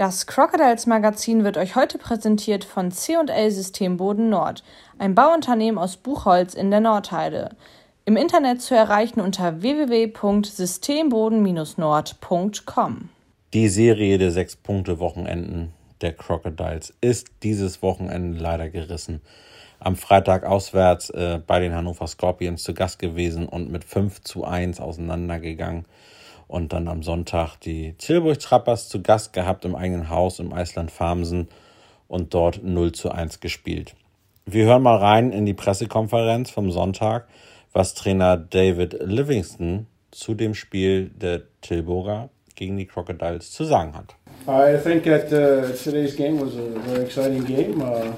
Das Crocodiles Magazin wird euch heute präsentiert von C&L Systemboden Nord, ein Bauunternehmen aus Buchholz in der Nordheide. Im Internet zu erreichen unter www.systemboden-nord.com. Die Serie der sechs Punkte Wochenenden der Crocodiles ist dieses Wochenende leider gerissen. Am Freitag auswärts äh, bei den Hannover Scorpions zu Gast gewesen und mit 5 zu 1 auseinandergegangen und dann am Sonntag die Tilburg Trappers zu Gast gehabt im eigenen Haus im Eisland Farmsen und dort 0 zu 1 gespielt. Wir hören mal rein in die Pressekonferenz vom Sonntag, was Trainer David Livingston zu dem Spiel der Tilburger gegen die Crocodiles zu sagen hat. I think that uh, today's game was a very exciting game. Uh,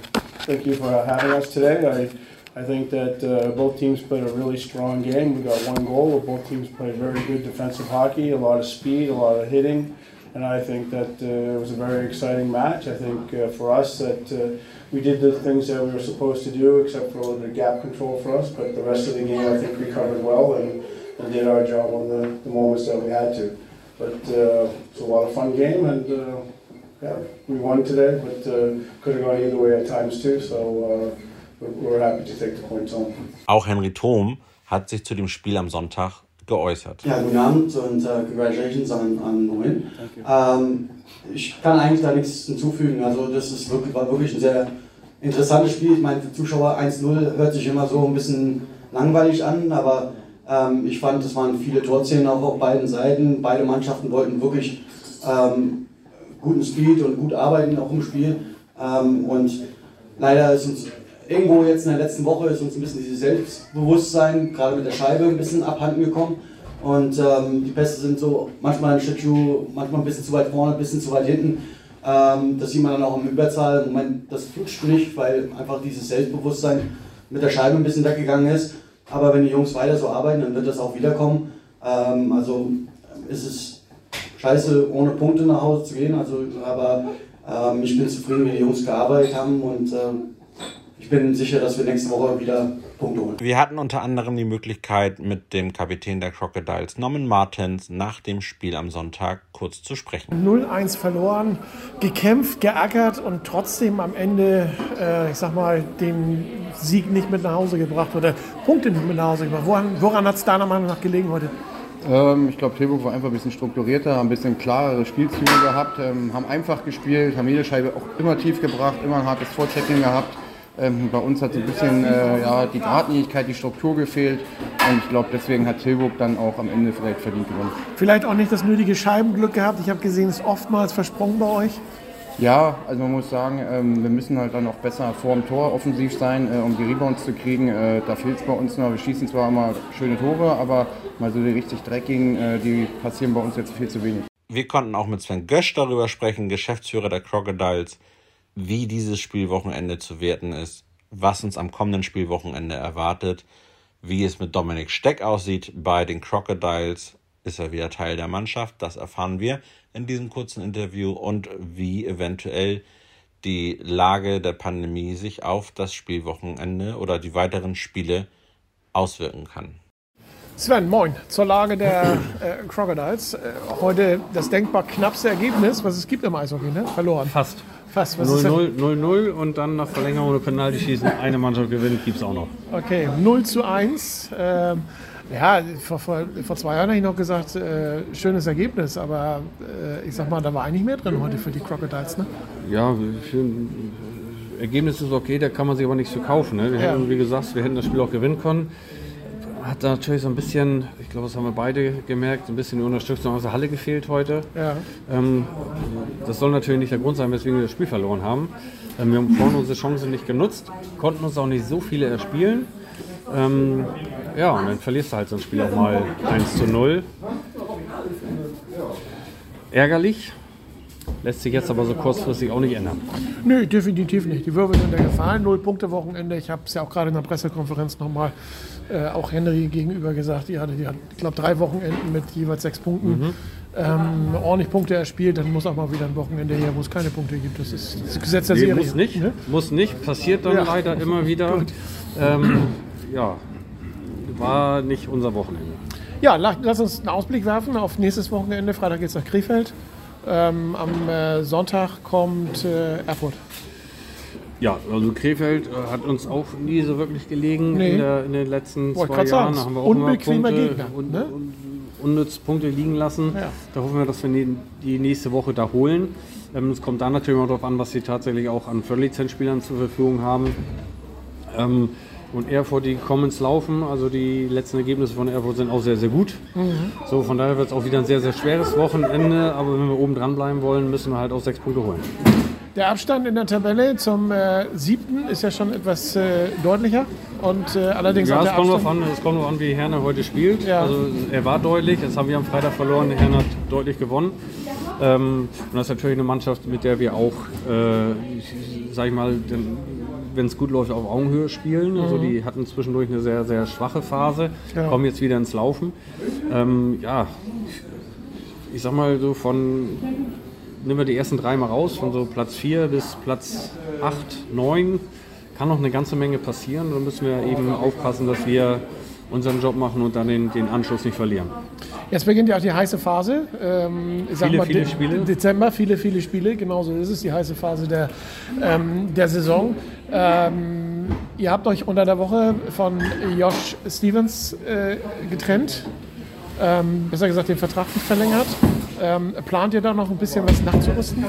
thank you for having us today. I I think that uh, both teams played a really strong game. We got one goal. Both teams played very good defensive hockey, a lot of speed, a lot of hitting, and I think that uh, it was a very exciting match. I think uh, for us that uh, we did the things that we were supposed to do, except for a little bit of gap control for us. But the rest of the game, I think we covered well and, and did our job on the, the moments that we had to. But uh, it's a lot of fun game, and uh, yeah, we won today, but could have gone either way at times too. So. Auch Henry Thom hat sich zu dem Spiel am Sonntag geäußert. Ja, guten Abend und uh, congratulations an, an Noel. Ähm, ich kann eigentlich da nichts hinzufügen. Also das ist wirklich, war wirklich ein sehr interessantes Spiel. Ich meine, für Zuschauer 1-0 hört sich immer so ein bisschen langweilig an, aber ähm, ich fand, es waren viele Torszenen auch auf beiden Seiten. Beide Mannschaften wollten wirklich ähm, guten Speed und gut arbeiten auch im Spiel. Ähm, und leider ist uns irgendwo jetzt in der letzten Woche ist uns ein bisschen dieses Selbstbewusstsein, gerade mit der Scheibe, ein bisschen abhanden gekommen. Und ähm, die Pässe sind so manchmal ein Stückchen, manchmal ein bisschen zu weit vorne, ein bisschen zu weit hinten. Ähm, das sieht man dann auch im Überzahl. Im Moment, das flutscht nicht, weil einfach dieses Selbstbewusstsein mit der Scheibe ein bisschen weggegangen ist. Aber wenn die Jungs weiter so arbeiten, dann wird das auch wiederkommen. Ähm, also ist es scheiße, ohne Punkte nach Hause zu gehen. Also, aber ähm, ich bin zufrieden, wie die Jungs gearbeitet haben und ähm, ich bin sicher, dass wir nächste Woche wieder Punkte holen. Wir hatten unter anderem die Möglichkeit, mit dem Kapitän der Crocodiles, Norman Martens, nach dem Spiel am Sonntag kurz zu sprechen. 0-1 verloren, gekämpft, geackert und trotzdem am Ende, äh, ich sag mal, den Sieg nicht mit nach Hause gebracht oder Punkte nicht mit nach Hause gebracht. Woran, woran hat es deiner Meinung nach gelegen heute? Ähm, ich glaube, Tilburg war einfach ein bisschen strukturierter, haben ein bisschen klarere Spielzüge gehabt, ähm, haben einfach gespielt, haben jede Scheibe auch immer tief gebracht, immer ein hartes Vorchecking gehabt. Ähm, bei uns hat so ein bisschen äh, ja, die Geradlinigkeit, die Struktur gefehlt. Und ich glaube, deswegen hat Tilburg dann auch am Ende vielleicht verdient gewonnen. Vielleicht auch nicht das nötige Scheibenglück gehabt. Ich habe gesehen, es ist oftmals versprungen bei euch. Ja, also man muss sagen, ähm, wir müssen halt dann auch besser vor dem Tor offensiv sein, äh, um die Rebounds zu kriegen. Äh, da fehlt es bei uns noch. Wir schießen zwar immer schöne Tore, aber mal so die richtig dreckigen, äh, die passieren bei uns jetzt viel zu wenig. Wir konnten auch mit Sven Gösch darüber sprechen, Geschäftsführer der Crocodiles wie dieses Spielwochenende zu werten ist, was uns am kommenden Spielwochenende erwartet, wie es mit Dominik Steck aussieht bei den Crocodiles. Ist er wieder Teil der Mannschaft? Das erfahren wir in diesem kurzen Interview und wie eventuell die Lage der Pandemie sich auf das Spielwochenende oder die weiteren Spiele auswirken kann. Sven, moin. Zur Lage der äh, Crocodiles. Äh, heute das denkbar knappste Ergebnis, was es gibt im Eishockey, ne? Verloren. Fast. Fast. 0-0 und dann nach Verlängerung oder Penalty schießen. Eine Mannschaft gewinnt, gibt es auch noch. Okay, 0 zu 1. Ähm, ja, vor, vor, vor, zwei Jahren habe ich noch gesagt, äh, schönes Ergebnis, aber äh, ich sag mal, da war eigentlich mehr drin heute für die Crocodiles, ne? Ja, für, Ergebnis ist okay, da kann man sich aber nichts verkaufen. Ne? Wir ja. hätten, wie gesagt, wir hätten das Spiel auch gewinnen können hat natürlich so ein bisschen, ich glaube, das haben wir beide gemerkt, ein bisschen die Unterstützung aus der Halle gefehlt heute. Ja. Ähm, das soll natürlich nicht der Grund sein, weswegen wir das Spiel verloren haben. Ähm, wir haben vorne unsere Chance nicht genutzt, konnten uns auch nicht so viele erspielen. Ähm, ja, und dann verlierst du halt so ein Spiel auch mal 1 zu 0. Ärgerlich, lässt sich jetzt aber so kurzfristig auch nicht ändern. Nö, definitiv nicht. Die Würfel sind ja gefallen, null Punkte Wochenende. Ich habe es ja auch gerade in der Pressekonferenz nochmal äh, auch Henry gegenüber gesagt, die hatte, die hat, ich glaube, drei Wochenenden mit jeweils sechs Punkten. Mhm. Ähm, ordentlich Punkte erspielt, dann muss auch mal wieder ein Wochenende her, wo es keine Punkte gibt. Das ist das Gesetz der nee, Serie. Muss nicht, ne? muss nicht, passiert dann ja. leider immer wieder. Ähm, ja, war nicht unser Wochenende. Ja, lass uns einen Ausblick werfen auf nächstes Wochenende. Freitag geht es nach Krefeld. Ähm, am äh, Sonntag kommt äh, Erfurt. Ja, also Krefeld äh, hat uns auch nie so wirklich gelegen Nee. in, der, in den letzten Wollte zwei Jahren. Da haben wir auch unbequemer Punkte, Gegner, un, ne? un, unnütz Punkte liegen lassen. Ja. Da hoffen wir, dass wir die, die nächste Woche da holen. Ähm, Es kommt da natürlich auch darauf an, was sie tatsächlich auch an Viertellizenzspielern zur Verfügung haben. Ähm, und Erfurt, die kommen ins Laufen. Also die letzten Ergebnisse von Erfurt sind auch sehr, sehr gut. So, von daher wird es auch wieder ein sehr, sehr schweres Wochenende. Aber wenn wir oben dran bleiben wollen, müssen wir halt auch sechs Punkte holen. Der Abstand in der Tabelle zum äh, siebten ist ja schon etwas äh, deutlicher. Und äh, allerdings Ja, auch es kommt, an, es kommt an, wie Herne heute spielt. Ja. Also er war deutlich, das haben wir am Freitag verloren, Herne hat deutlich gewonnen. Ähm, und das ist natürlich eine Mannschaft, mit der wir auch, äh, ich- sag ich mal, wenn es gut läuft, auf Augenhöhe spielen. Also die hatten zwischendurch eine sehr, sehr schwache Phase, Mhm. Ja. kommen jetzt wieder ins Laufen. Ähm, ja, ich sag mal so von, nehmen wir die ersten drei mal raus, von so Platz 4 bis Platz 8, 9, kann noch eine ganze Menge passieren. Da müssen wir eben aufpassen, dass wir unseren Job machen und dann den, den Anschluss nicht verlieren. Jetzt beginnt ja auch die heiße Phase. Ähm, Viele, mal, viele Spiele. Dezember, viele, viele Spiele. Genauso ist es, die heiße Phase der, ähm, der Saison. Ähm, ihr habt euch unter der Woche von Josh Stevens äh, getrennt. Ähm, besser gesagt, den Vertrag nicht verlängert. Ähm, plant ihr da noch ein bisschen was nachzurüsten?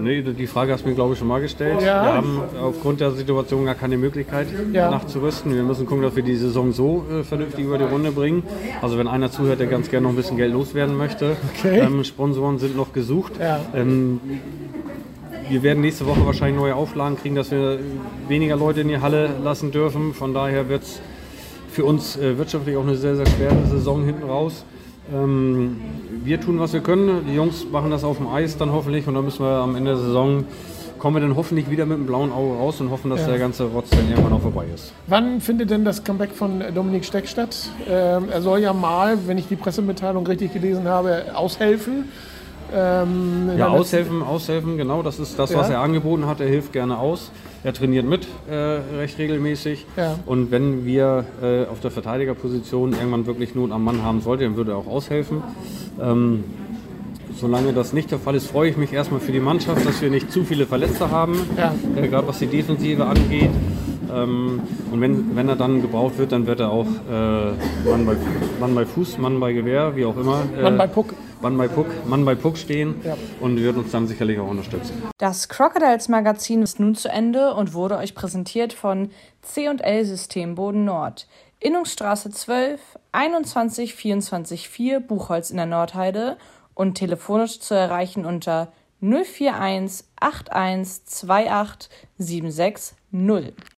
Nee, die Frage hast du mir, glaube ich, schon mal gestellt. Ja. Wir haben aufgrund der Situation gar keine Möglichkeit, Ja. nachzurüsten. Wir müssen gucken, dass wir die Saison so äh, vernünftig über die Runde bringen. Also wenn einer zuhört, der ganz gerne noch ein bisschen Geld loswerden möchte, Okay. ähm, Sponsoren sind noch gesucht. Ja. Ähm, wir werden nächste Woche wahrscheinlich neue Auflagen kriegen, dass wir weniger Leute in die Halle lassen dürfen. Von daher wird es für uns äh, wirtschaftlich auch eine sehr, sehr schwere Saison hinten raus. Ähm, wir tun, was wir können. Die Jungs machen das auf dem Eis dann hoffentlich und dann müssen wir am Ende der Saison kommen wir dann hoffentlich wieder mit einem blauen Auge raus und hoffen, dass Ja. der ganze Rotz dann irgendwann auch vorbei ist. Wann findet denn das Comeback von Dominik Steck statt? Ähm, er soll ja mal, wenn ich die Pressemitteilung richtig gelesen habe, aushelfen. Ähm, Ja, aushelfen, aushelfen, genau, das ist das, Ja. was er angeboten hat. Er hilft gerne aus. Er trainiert mit, äh, recht regelmäßig. Ja. Und wenn wir äh, auf der Verteidigerposition irgendwann wirklich Not am Mann haben sollten, dann würde er auch aushelfen. Ähm, solange das nicht der Fall ist, freue ich mich erstmal für die Mannschaft, dass wir nicht zu viele Verletzte haben, Ja. äh, gerade was die Defensive angeht. Ähm, und wenn, wenn er dann gebraucht wird, dann wird er auch äh, Mann, bei, Mann bei Fuß, Mann bei Gewehr, wie auch immer. Äh, Mann bei Puck. Mann bei Puck, Mann bei Puck stehen Ja. und wird uns dann sicherlich auch unterstützen. Das Crocodiles Magazin ist nun zu Ende und wurde euch präsentiert von C&L System Boden Nord. Innungsstraße 12 21 24 4 Buchholz in der Nordheide und telefonisch zu erreichen unter 041 81 28 76 0.